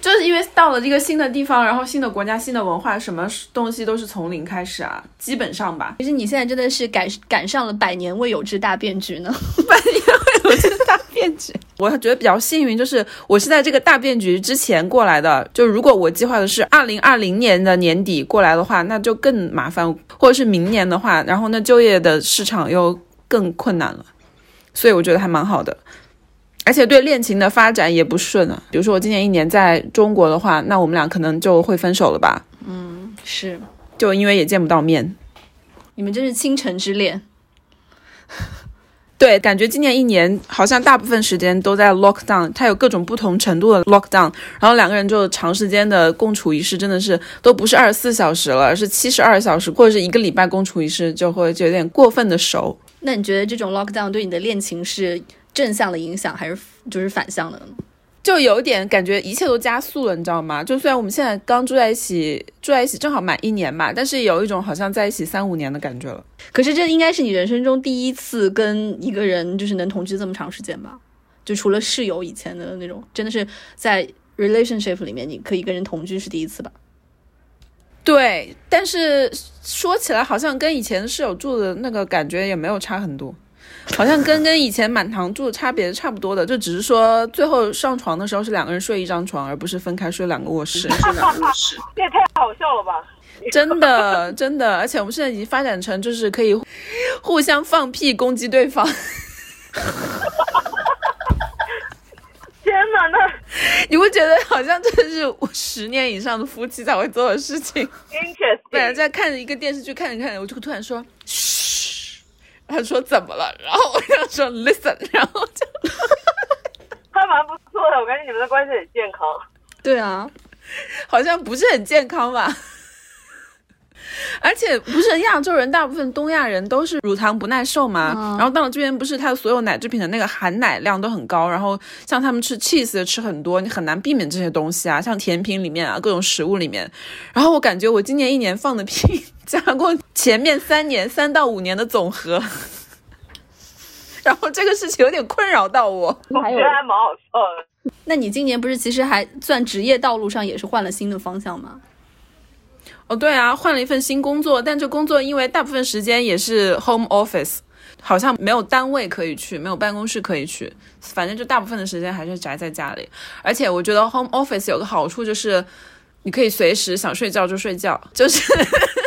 就是因为到了这个新的地方，然后新的国家、新的文化，什么东西都是从零开始啊，基本上吧。其实你现在真的是赶赶上了百年未有之大变局呢。百年未有之大变局，我觉得比较幸运，就是我是在这个大变局之前过来的。就如果我计划的是二零二零年的年底过来的话，那就更麻烦；或者是明年的话，然后那就业的市场又更困难了。所以我觉得还蛮好的。而且对恋情的发展也不顺啊。比如说我今年一年在中国的话，那我们俩可能就会分手了吧？嗯，是，就因为也见不到面。你们真是倾城之恋。对，感觉今年一年好像大部分时间都在 lock down，它有各种不同程度的 lock down，然后两个人就长时间的共处一室，真的是都不是二十四小时了，是七十二小时，或者是一个礼拜共处一室，就会就有点过分的熟。那你觉得这种 lock down 对你的恋情是？正向的影响还是就是反向的，就有点感觉一切都加速了，你知道吗？就虽然我们现在刚住在一起，住在一起正好满一年吧，但是有一种好像在一起三五年的感觉了。可是这应该是你人生中第一次跟一个人就是能同居这么长时间吧？就除了室友以前的那种，真的是在 relationship 里面你可以跟人同居是第一次吧？对，但是说起来好像跟以前室友住的那个感觉也没有差很多。好像跟跟以前满堂住的差别差不多的，就只是说最后上床的时候是两个人睡一张床，而不是分开睡两个卧室。这也太好笑了吧！真的真的，而且我们现在已经发展成就是可以互相放屁攻击对方。天哪，那你会觉得好像这是我十年以上的夫妻才会做的事情？本来在看着一个电视剧，看着看着，我就突然说嘘。他说怎么了？然后我就说 listen，然后就，还蛮不错的，我感觉你们的关系很健康。对啊，好像不是很健康吧？而且不是亚洲人，大部分东亚人都是乳糖不耐受嘛。嗯然后到了这边，不是它的所有奶制品的那个含奶量都很高，然后像他们吃 cheese 吃很多，你很难避免这些东西啊，像甜品里面啊，各种食物里面。然后我感觉我今年一年放的屁加过前面三年三到五年的总和。然后这个事情有点困扰到我，我觉得还蛮好笑的。那你今年不是其实还算职业道路上也是换了新的方向吗？哦，对啊，换了一份新工作，但这工作因为大部分时间也是 home office，好像没有单位可以去，没有办公室可以去，反正就大部分的时间还是宅在家里。而且我觉得 home office 有个好处就是，你可以随时想睡觉就睡觉，就是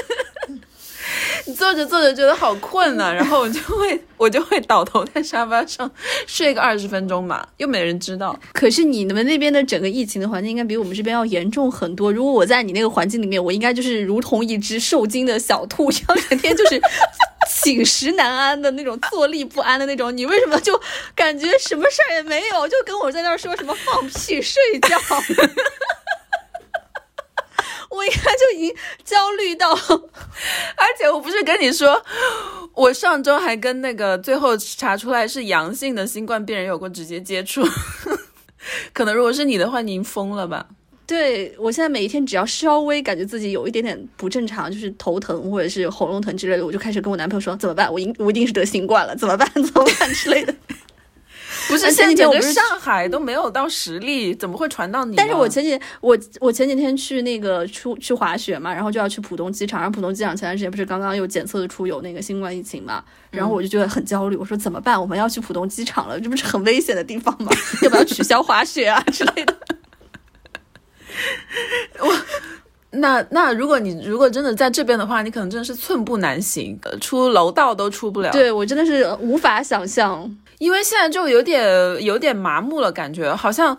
你坐着坐着觉得好困啊，然后我就会我就会倒头在沙发上睡个二十分钟嘛，又没人知道。可是你们那边的整个疫情的环境应该比我们这边要严重很多。如果我在你那个环境里面，我应该就是如同一只受惊的小兔一样，整天就是 寝食难安的那种，坐立不安的那种。你为什么就感觉什么事儿也没有，就跟我在那儿说什么放屁、睡觉？我应该就已经焦虑到，而且我不是跟你说，我上周还跟那个最后查出来是阳性的新冠病人有过直接接触。可能如果是你的话，你疯了吧？对我现在每一天只要稍微感觉自己有一点点不正常，就是头疼或者是喉咙疼之类的，我就开始跟我男朋友说怎么办？我应我一定是得新冠了，怎么办？怎么办之类的。不是，而且现在整个那天我不是上海都没有到实力，怎么会传到你？但是我前几我我前几天去那个出去滑雪嘛，然后就要去浦东机场，然后浦东机场前段时间不是刚刚又检测出有那个新冠疫情嘛，然后我就觉得很焦虑，我说怎么办？我们要去浦东机场了，这不是很危险的地方吗？要不要取消滑雪啊之类的？我 那那如果你如果真的在这边的话，你可能真的是寸步难行，呃出楼道都出不了。，对我真的是无法想象。因为现在就有点有点麻木了，感觉好像。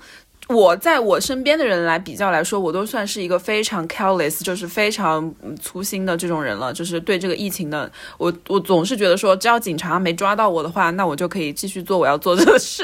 我在我身边的人来比较来说，我都算是一个非常 careless，就是非常粗心的这种人了。就是对这个疫情的，我我总是觉得说，只要警察没抓到我的话，那我就可以继续做我要做的事。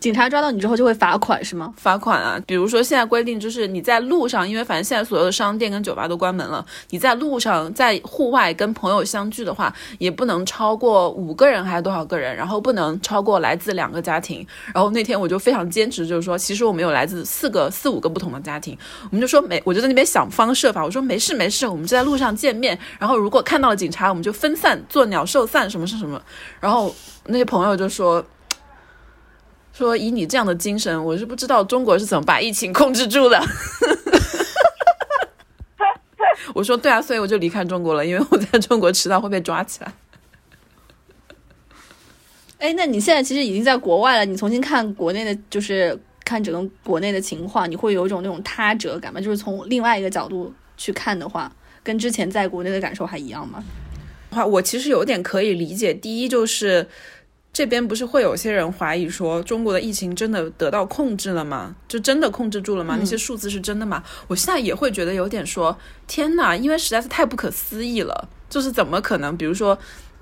警察抓到你之后就会罚款是吗？罚款啊，比如说现在规定就是你在路上，因为反正现在所有的商店跟酒吧都关门了，你在路上在户外跟朋友相聚的话，也不能超过五个人还是多少个人，然后不能超过来自两个家庭。然后那天我就非常坚持，就是说，其实我们有来自四个四五个不同的家庭，我们就说没，我就在那边想方设法，我说没事没事，我们就在路上见面，然后如果看到了警察，我们就分散做鸟兽散，什么是什么。然后那些朋友就说。说以你这样的精神，我是不知道中国是怎么把疫情控制住的。我说对啊，所以我就离开中国了，因为我在中国迟早会被抓起来。哎，那你现在其实已经在国外了，你重新看国内的，就是看整个国内的情况，你会有一种那种他者感吗？就是从另外一个角度去看的话，跟之前在国内的感受还一样吗？话我其实有点可以理解。第一就是这边不是会有些人怀疑说中国的疫情真的得到控制了吗？就真的控制住了吗？那些数字是真的吗？我现在也会觉得有点说天哪，因为实在是太不可思议了，就是怎么可能？比如说。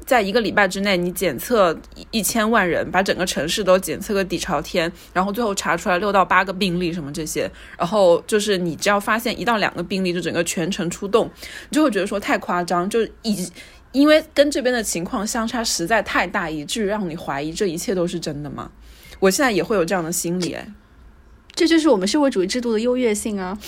在一个礼拜之内，你检测一一千万人，把整个城市都检测个底朝天，然后最后查出来六到八个病例什么这些，然后就是你只要发现一到两个病例，就整个全城出动，你就会觉得说太夸张，就以因为跟这边的情况相差实在太大，以至于让你怀疑这一切都是真的吗？我现在也会有这样的心理，哎，这就是我们社会主义制度的优越性啊！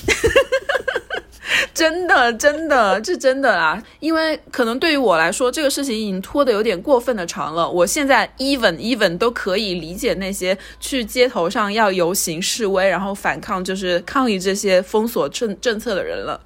真的，真的，这真的啦。因为可能对于我来说，这个事情已经拖得有点过分的长了。我现在 even even 都可以理解那些去街头上要游行示威，然后反抗，就是抗议这些封锁政政策的人了。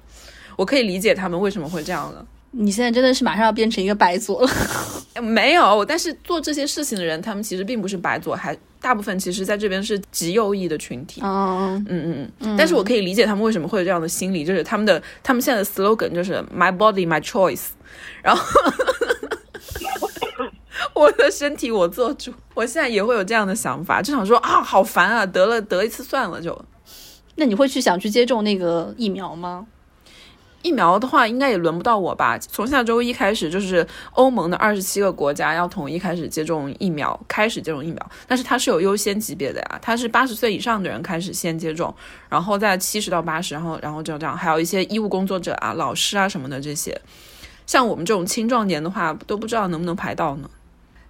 我可以理解他们为什么会这样了。你现在真的是马上要变成一个白左了。没有，但是做这些事情的人，他们其实并不是白左，还大部分其实在这边是极右翼的群体。哦，嗯嗯嗯。但是我可以理解他们为什么会有这样的心理，就是他们的他们现在的 slogan 就是 My body, my choice，然后 我的身体我做主。我现在也会有这样的想法，就想说啊，好烦啊，得了得一次算了就。那你会去想去接种那个疫苗吗？疫苗的话，应该也轮不到我吧？从下周一开始，就是欧盟的二十七个国家要统一开始接种疫苗，开始接种疫苗。但是它是有优先级别的呀，它是八十岁以上的人开始先接种，然后在七十到八十，然后然后就这样，还有一些医务工作者啊、老师啊什么的这些。像我们这种青壮年的话，都不知道能不能排到呢。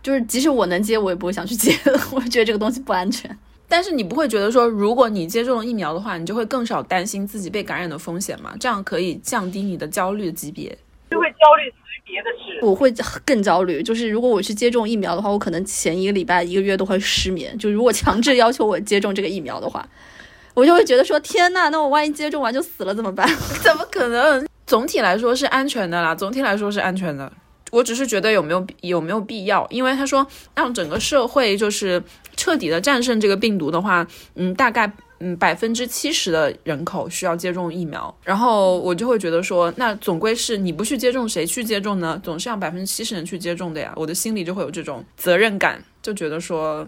就是即使我能接，我也不会想去接，我觉得这个东西不安全。但是你不会觉得说，如果你接种了疫苗的话，你就会更少担心自己被感染的风险嘛？这样可以降低你的焦虑级别。就会焦虑于别的事。我会更焦虑，就是如果我去接种疫苗的话，我可能前一个礼拜、一个月都会失眠。就如果强制要求我接种这个疫苗的话，我就会觉得说：天呐，那我万一接种完就死了怎么办？怎么可能？总体来说是安全的啦，总体来说是安全的。我只是觉得有没有有没有必要？因为他说让整个社会就是彻底的战胜这个病毒的话，嗯，大概嗯百分之七十的人口需要接种疫苗。然后我就会觉得说，那总归是你不去接种，谁去接种呢？总是让百分之七十人去接种的呀。我的心里就会有这种责任感，就觉得说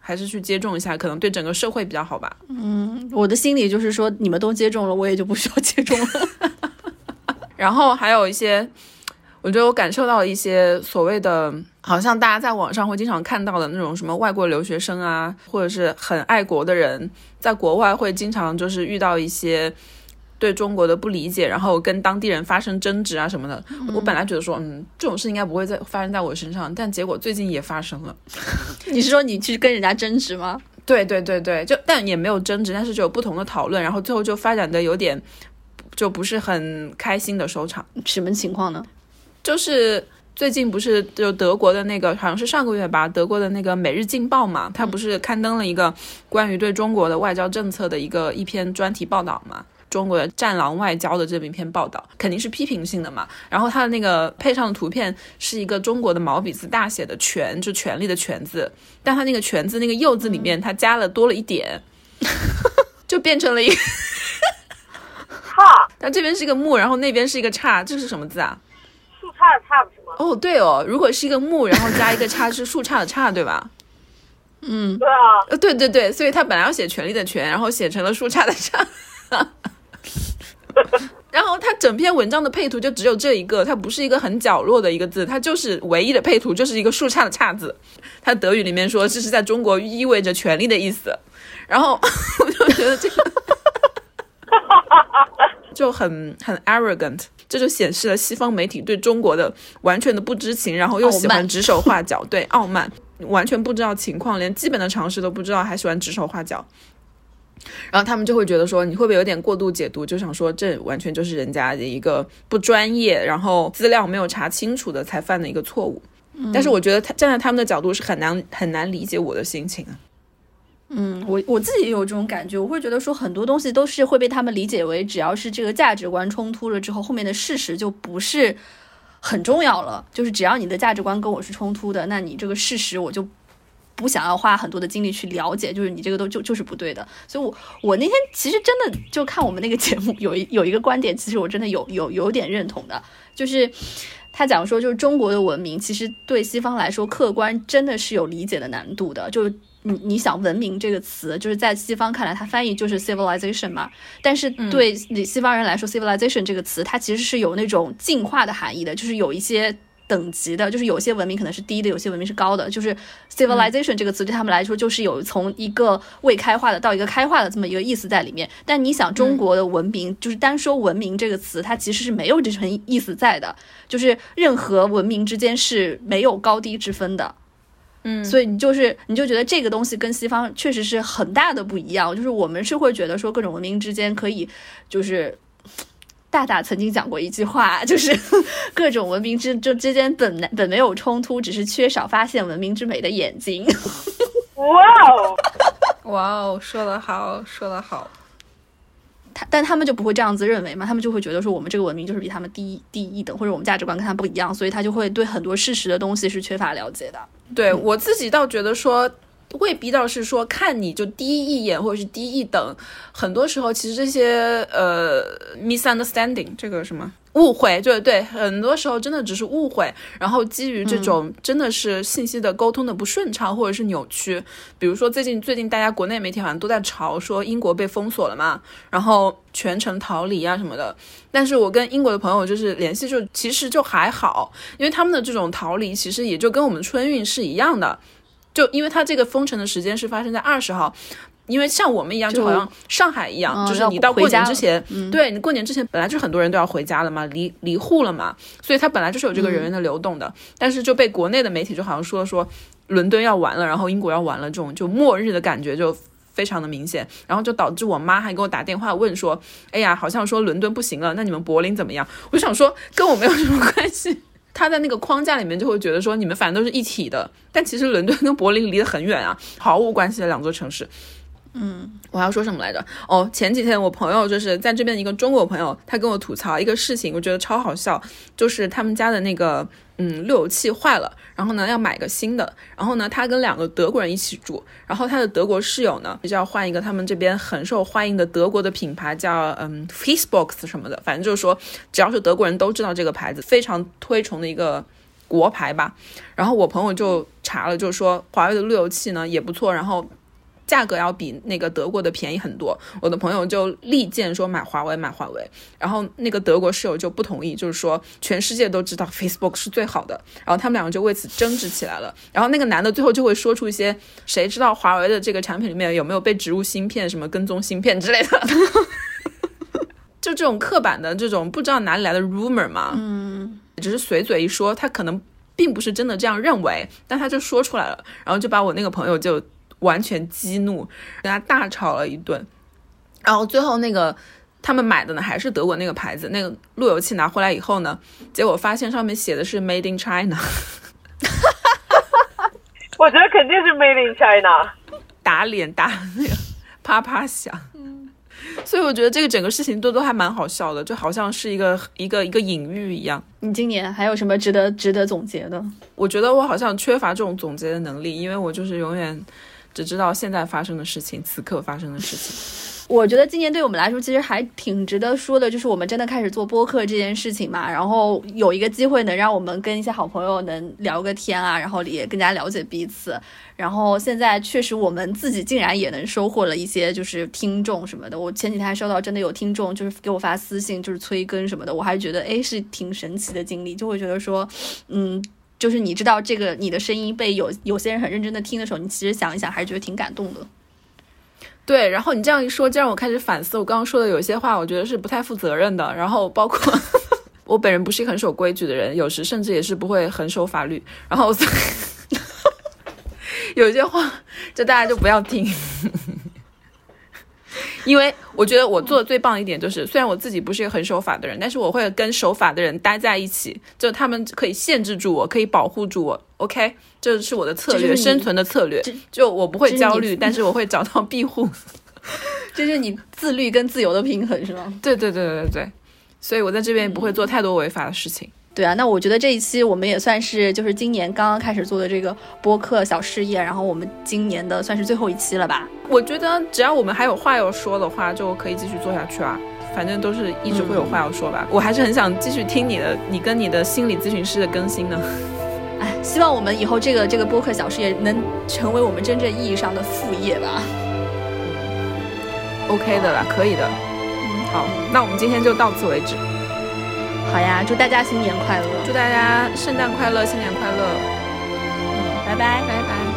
还是去接种一下，可能对整个社会比较好吧。嗯，我的心里就是说，你们都接种了，我也就不需要接种了。然后还有一些。我觉得我感受到了一些所谓的，好像大家在网上会经常看到的那种什么外国留学生啊，或者是很爱国的人，在国外会经常就是遇到一些对中国的不理解，然后跟当地人发生争执啊什么的。我本来觉得说，嗯，这种事应该不会再发生在我身上，但结果最近也发生了。你是说你去跟人家争执吗？对对对对，就但也没有争执，但是就有不同的讨论，然后最后就发展的有点就不是很开心的收场。什么情况呢？就是最近不是就德国的那个，好像是上个月吧，德国的那个《每日镜报》嘛，它不是刊登了一个关于对中国的外交政策的一个一篇专题报道嘛？中国的战狼外交的这么一篇报道，肯定是批评性的嘛。然后它的那个配上的图片是一个中国的毛笔字大写的“权”，就权力的“权”字，但它那个“权”字那个“右”字里面，它加了多了一点，就变成了一个哈，它这边是一个木，然后那边是一个叉，这是什么字啊？树杈的叉不是吗？哦，对哦，如果是一个木，然后加一个叉，是树杈的杈，对吧？嗯，对啊，呃，对对对，所以他本来要写权力的权，然后写成了树杈的杈。然后他整篇文章的配图就只有这一个，它不是一个很角落的一个字，它就是唯一的配图，就是一个树杈的杈字。他德语里面说这是在中国意味着权力的意思。然后 我就觉得这个就很很 arrogant，这就显示了西方媒体对中国的完全的不知情，然后又喜欢指手画脚，对傲慢，完全不知道情况，连基本的常识都不知道，还喜欢指手画脚。然后他们就会觉得说，你会不会有点过度解读？就想说，这完全就是人家的一个不专业，然后资料没有查清楚的才犯的一个错误。但是我觉得他站在他们的角度是很难很难理解我的心情啊。嗯，我我自己也有这种感觉，我会觉得说很多东西都是会被他们理解为，只要是这个价值观冲突了之后，后面的事实就不是很重要了。就是只要你的价值观跟我是冲突的，那你这个事实我就不想要花很多的精力去了解，就是你这个都就就是不对的。所以我，我那天其实真的就看我们那个节目，有一有一个观点，其实我真的有有有点认同的，就是。他讲说，就是中国的文明，其实对西方来说，客观真的是有理解的难度的。就你你想“文明”这个词，就是在西方看来，它翻译就是 civilization 嘛。但是对西方人来说，civilization 这个词，它其实是有那种进化的含义的，就是有一些等级的，就是有些文明可能是低的，有些文明是高的。就是 civilization 这个词对他们来说，就是有从一个未开化的到一个开化的这么一个意思在里面。但你想，中国的文明，就是单说文明这个词，它其实是没有这层意思在的。就是任何文明之间是没有高低之分的。嗯所以你就是你就觉得这个东西跟西方确实是很大的不一样，就是我们是会觉得说各种文明之间可以就是。大大曾经讲过一句话，就是各种文明之就之间本本没有冲突，只是缺少发现文明之美的眼睛。哇哦，哇哦，说得好，说得好。他但他们就不会这样子认为嘛，他们就会觉得说我们这个文明就是比他们低低一等，或者我们价值观跟他不一样，所以他就会对很多事实的东西是缺乏了解的。对我自己倒觉得说，未必倒是说看你就低一眼或者是低一等，很多时候其实这些呃 misunderstanding 这个什么误会，对对，很多时候真的只是误会，然后基于这种真的是信息的沟通的不顺畅或者是扭曲，比如说最近最近大家国内媒体好像都在吵说英国被封锁了嘛，然后全程逃离啊什么的，但是我跟英国的朋友就是联系就其实就还好，因为他们的这种逃离其实也就跟我们春运是一样的，就因为它这个封城的时间是发生在二十号。因为像我们一样，就好像上海一样，就是你到过年之前，对你过年之前本来就很多人都要回家了嘛，离离沪了嘛，所以它本来就是有这个人员的流动的。但是就被国内的媒体就好像说说伦敦要完了，然后英国要完了，这种就末日的感觉就非常的明显，然后就导致我妈还给我打电话问说，哎呀，好像说伦敦不行了，那你们柏林怎么样？我想说跟我没有什么关系。他在那个框架里面就会觉得说你们反正都是一体的，但其实伦敦跟柏林离得很远啊，毫无关系的两座城市。嗯，我要说什么来着？哦，前几天我朋友就是在这边一个中国朋友，他跟我吐槽一个事情，我觉得超好笑，就是他们家的那个嗯路由器坏了，然后呢要买个新的，然后呢他跟两个德国人一起住，然后他的德国室友呢就要换一个他们这边很受欢迎的德国的品牌，叫嗯 Fixbox 什么的，反正就是说只要是德国人都知道这个牌子，非常推崇的一个国牌吧。然后我朋友就查了，就说华为的路由器呢也不错，然后。价格要比那个德国的便宜很多，我的朋友就力荐说买华为买华为，然后那个德国室友就不同意，就是说全世界都知道 Facebook 是最好的，然后他们两个就为此争执起来了。然后那个男的最后就会说出一些谁知道华为的这个产品里面有没有被植入芯片，什么跟踪芯片之类的，就这种刻板的这种不知道哪里来的 rumor 嘛，嗯，只是随嘴一说，他可能并不是真的这样认为，但他就说出来了，然后就把我那个朋友就。完全激怒，跟他大吵了一顿，然后最后那个他们买的呢还是德国那个牌子，那个路由器拿回来以后呢，结果发现上面写的是 Made in China，我觉得肯定是 Made in China，打脸打那个啪啪响，所以我觉得这个整个事情都都还蛮好笑的，就好像是一个一个一个隐喻一样。你今年还有什么值得值得总结的？我觉得我好像缺乏这种总结的能力，因为我就是永远。只知道现在发生的事情，此刻发生的事情。我觉得今年对我们来说其实还挺值得说的，就是我们真的开始做播客这件事情嘛，然后有一个机会能让我们跟一些好朋友能聊个天啊，然后也更加了解彼此。然后现在确实我们自己竟然也能收获了一些就是听众什么的。我前几天还收到真的有听众就是给我发私信，就是催更什么的，我还觉得哎是挺神奇的经历，就会觉得说嗯。就是你知道这个你的声音被有有些人很认真的听的时候，你其实想一想还是觉得挺感动的。对，然后你这样一说，就让我开始反思我刚刚说的有些话，我觉得是不太负责任的。然后包括 我本人不是一个很守规矩的人，有时甚至也是不会很守法律。然后 有些话就大家就不要听。因为我觉得我做的最棒的一点就是，虽然我自己不是一个很守法的人，但是我会跟守法的人待在一起，就他们可以限制住我，可以保护住我。OK，这是我的策略，生存的策略。就我不会焦虑，但是我会找到庇护。这是你自律跟自由的平衡，是吗？对对对对对对，所以我在这边不会做太多违法的事情。对啊，那我觉得这一期我们也算是就是今年刚刚开始做的这个播客小事业，然后我们今年的算是最后一期了吧？我觉得只要我们还有话要说的话，就可以继续做下去啊。反正都是一直会有话要说吧。我还是很想继续听你的，你跟你的心理咨询师的更新呢。哎，希望我们以后这个这个播客小事业能成为我们真正意义上的副业吧。OK 的啦，可以的。嗯，好，那我们今天就到此为止。好呀，祝大家新年快乐！祝大家圣诞快乐，新年快乐！嗯，拜拜，拜拜。